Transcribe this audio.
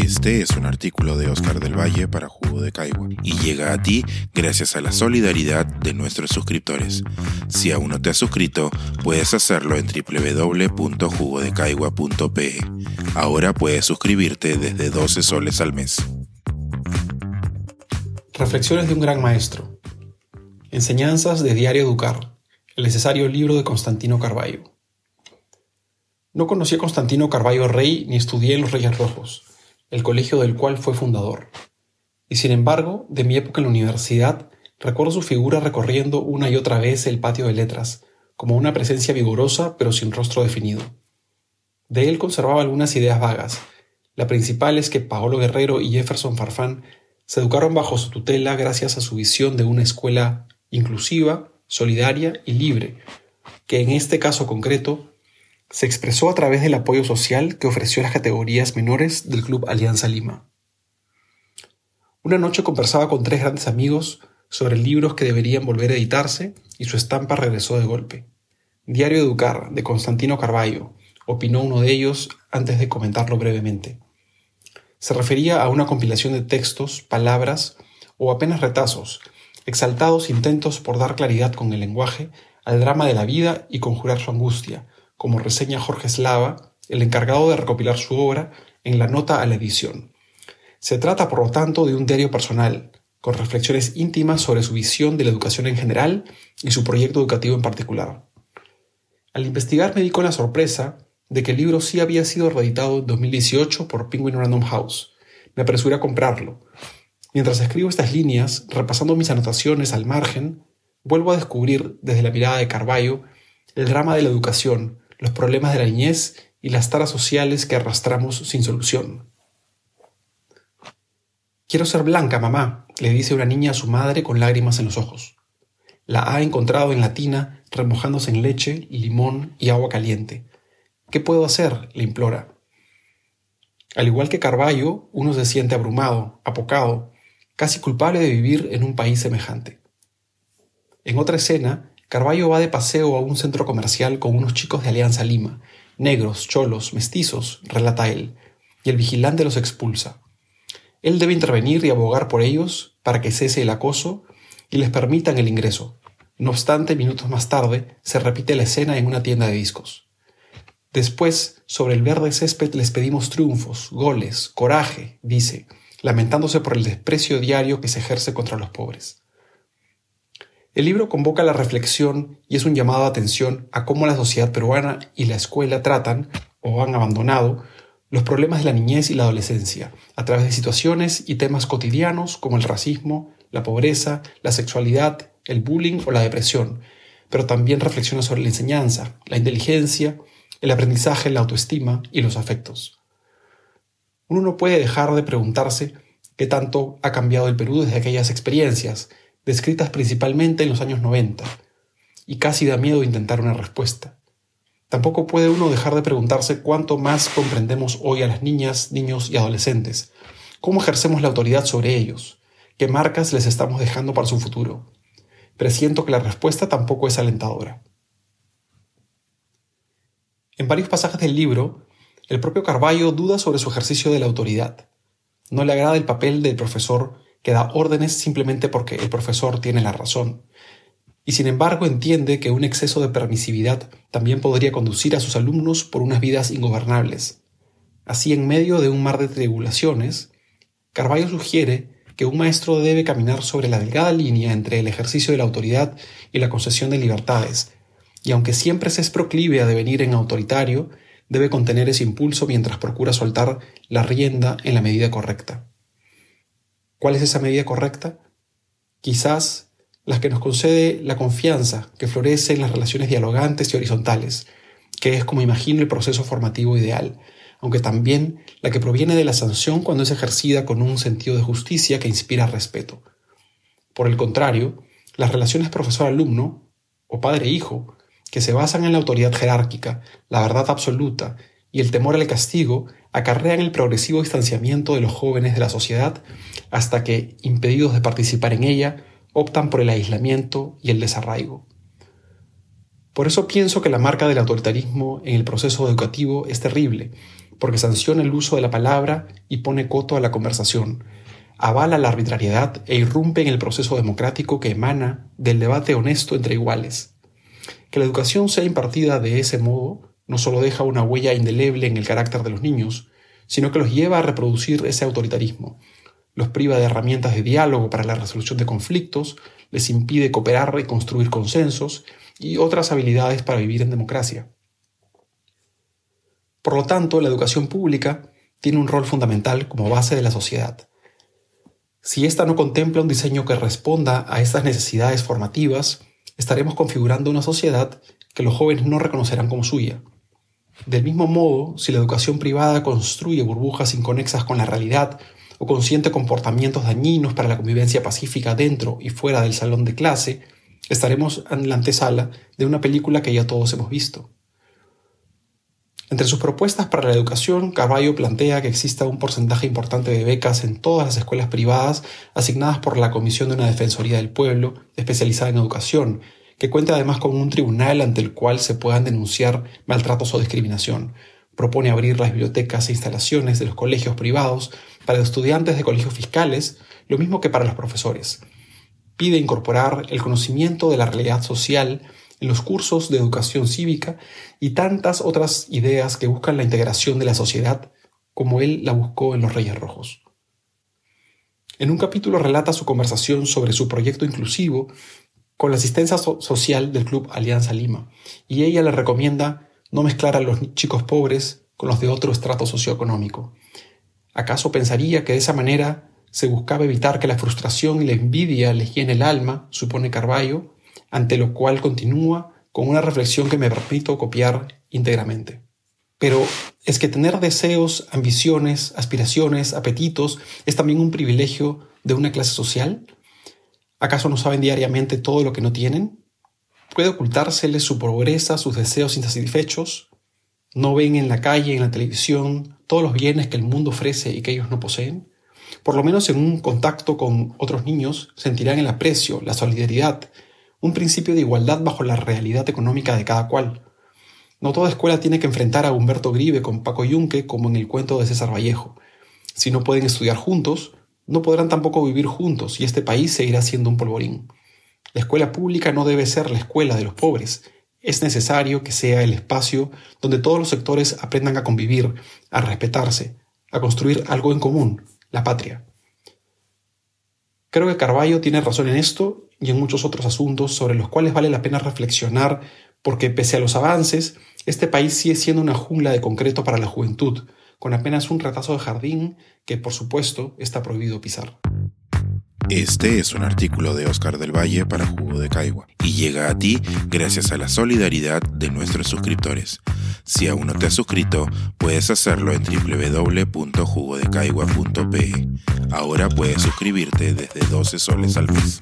Este es un artículo de Oscar del Valle para Jugo de Caigua y llega a ti gracias a la solidaridad de nuestros suscriptores. Si aún no te has suscrito, puedes hacerlo en www.jugodecaigua.pe. Ahora puedes suscribirte desde 12 soles al mes. Reflexiones de un gran maestro. Enseñanzas de Diario Educar. El necesario libro de Constantino Carballo. No conocí a Constantino Carballo Rey ni estudié en los Reyes Rojos el colegio del cual fue fundador. Y sin embargo, de mi época en la universidad, recuerdo su figura recorriendo una y otra vez el patio de letras, como una presencia vigorosa pero sin rostro definido. De él conservaba algunas ideas vagas. La principal es que Paolo Guerrero y Jefferson Farfán se educaron bajo su tutela gracias a su visión de una escuela inclusiva, solidaria y libre, que en este caso concreto se expresó a través del apoyo social que ofreció las categorías menores del Club Alianza Lima. Una noche conversaba con tres grandes amigos sobre libros que deberían volver a editarse y su estampa regresó de golpe. Diario Educar, de Constantino Carballo, opinó uno de ellos antes de comentarlo brevemente. Se refería a una compilación de textos, palabras o apenas retazos, exaltados intentos por dar claridad con el lenguaje al drama de la vida y conjurar su angustia, como reseña Jorge Slava, el encargado de recopilar su obra en la nota a la edición. Se trata, por lo tanto, de un diario personal, con reflexiones íntimas sobre su visión de la educación en general y su proyecto educativo en particular. Al investigar me di con la sorpresa de que el libro sí había sido reeditado en 2018 por Penguin Random House. Me apresuré a comprarlo. Mientras escribo estas líneas, repasando mis anotaciones al margen, vuelvo a descubrir, desde la mirada de Carballo, el drama de la educación, los problemas de la niñez y las taras sociales que arrastramos sin solución. Quiero ser blanca, mamá, le dice una niña a su madre con lágrimas en los ojos. La ha encontrado en la tina, remojándose en leche, limón y agua caliente. ¿Qué puedo hacer? le implora. Al igual que Carballo, uno se siente abrumado, apocado, casi culpable de vivir en un país semejante. En otra escena, Carballo va de paseo a un centro comercial con unos chicos de Alianza Lima, negros, cholos, mestizos, relata él, y el vigilante los expulsa. Él debe intervenir y abogar por ellos para que cese el acoso y les permitan el ingreso. No obstante, minutos más tarde, se repite la escena en una tienda de discos. Después, sobre el verde césped les pedimos triunfos, goles, coraje, dice, lamentándose por el desprecio diario que se ejerce contra los pobres. El libro convoca la reflexión y es un llamado de atención a cómo la sociedad peruana y la escuela tratan, o han abandonado, los problemas de la niñez y la adolescencia, a través de situaciones y temas cotidianos como el racismo, la pobreza, la sexualidad, el bullying o la depresión, pero también reflexiona sobre la enseñanza, la inteligencia, el aprendizaje, la autoestima y los afectos. Uno no puede dejar de preguntarse qué tanto ha cambiado el Perú desde aquellas experiencias, descritas principalmente en los años 90, y casi da miedo intentar una respuesta. Tampoco puede uno dejar de preguntarse cuánto más comprendemos hoy a las niñas, niños y adolescentes, cómo ejercemos la autoridad sobre ellos, qué marcas les estamos dejando para su futuro. Presiento que la respuesta tampoco es alentadora. En varios pasajes del libro, el propio Carballo duda sobre su ejercicio de la autoridad. No le agrada el papel del profesor que da órdenes simplemente porque el profesor tiene la razón. Y sin embargo entiende que un exceso de permisividad también podría conducir a sus alumnos por unas vidas ingobernables. Así, en medio de un mar de tribulaciones, Carballo sugiere que un maestro debe caminar sobre la delgada línea entre el ejercicio de la autoridad y la concesión de libertades, y aunque siempre se es proclive a devenir en autoritario, debe contener ese impulso mientras procura soltar la rienda en la medida correcta. ¿Cuál es esa medida correcta? Quizás la que nos concede la confianza que florece en las relaciones dialogantes y horizontales, que es como imagino el proceso formativo ideal, aunque también la que proviene de la sanción cuando es ejercida con un sentido de justicia que inspira respeto. Por el contrario, las relaciones profesor-alumno o padre-hijo, que se basan en la autoridad jerárquica, la verdad absoluta y el temor al castigo, acarrean el progresivo distanciamiento de los jóvenes de la sociedad hasta que, impedidos de participar en ella, optan por el aislamiento y el desarraigo. Por eso pienso que la marca del autoritarismo en el proceso educativo es terrible, porque sanciona el uso de la palabra y pone coto a la conversación, avala la arbitrariedad e irrumpe en el proceso democrático que emana del debate honesto entre iguales. Que la educación sea impartida de ese modo no solo deja una huella indeleble en el carácter de los niños, sino que los lleva a reproducir ese autoritarismo, los priva de herramientas de diálogo para la resolución de conflictos, les impide cooperar y construir consensos y otras habilidades para vivir en democracia. Por lo tanto, la educación pública tiene un rol fundamental como base de la sociedad. Si ésta no contempla un diseño que responda a estas necesidades formativas, estaremos configurando una sociedad que los jóvenes no reconocerán como suya. Del mismo modo, si la educación privada construye burbujas inconexas con la realidad o consiente comportamientos dañinos para la convivencia pacífica dentro y fuera del salón de clase, estaremos en la antesala de una película que ya todos hemos visto. Entre sus propuestas para la educación, Carballo plantea que exista un porcentaje importante de becas en todas las escuelas privadas asignadas por la Comisión de una Defensoría del Pueblo especializada en educación, que cuenta además con un tribunal ante el cual se puedan denunciar maltratos o discriminación. Propone abrir las bibliotecas e instalaciones de los colegios privados para estudiantes de colegios fiscales, lo mismo que para los profesores. Pide incorporar el conocimiento de la realidad social en los cursos de educación cívica y tantas otras ideas que buscan la integración de la sociedad como él la buscó en los Reyes Rojos. En un capítulo relata su conversación sobre su proyecto inclusivo con la asistencia social del Club Alianza Lima, y ella le recomienda no mezclar a los chicos pobres con los de otro estrato socioeconómico. ¿Acaso pensaría que de esa manera se buscaba evitar que la frustración y la envidia les llene el alma, supone Carballo, ante lo cual continúa con una reflexión que me permito copiar íntegramente. Pero es que tener deseos, ambiciones, aspiraciones, apetitos es también un privilegio de una clase social. ¿Acaso no saben diariamente todo lo que no tienen? ¿Puede ocultárseles su pobreza, sus deseos insatisfechos? ¿No ven en la calle, en la televisión, todos los bienes que el mundo ofrece y que ellos no poseen? Por lo menos en un contacto con otros niños sentirán el aprecio, la solidaridad, un principio de igualdad bajo la realidad económica de cada cual. No toda escuela tiene que enfrentar a Humberto Grive con Paco Yunque como en el cuento de César Vallejo. Si no pueden estudiar juntos, no podrán tampoco vivir juntos y este país seguirá siendo un polvorín. La escuela pública no debe ser la escuela de los pobres. Es necesario que sea el espacio donde todos los sectores aprendan a convivir, a respetarse, a construir algo en común, la patria. Creo que Carballo tiene razón en esto y en muchos otros asuntos sobre los cuales vale la pena reflexionar porque pese a los avances, este país sigue siendo una jungla de concreto para la juventud, con apenas un retazo de jardín que por supuesto está prohibido pisar. Este es un artículo de Oscar del Valle para Jugo de Caigua y llega a ti gracias a la solidaridad de nuestros suscriptores. Si aún no te has suscrito, puedes hacerlo en www.jugodecaigua.pe. Ahora puedes suscribirte desde 12 soles al mes.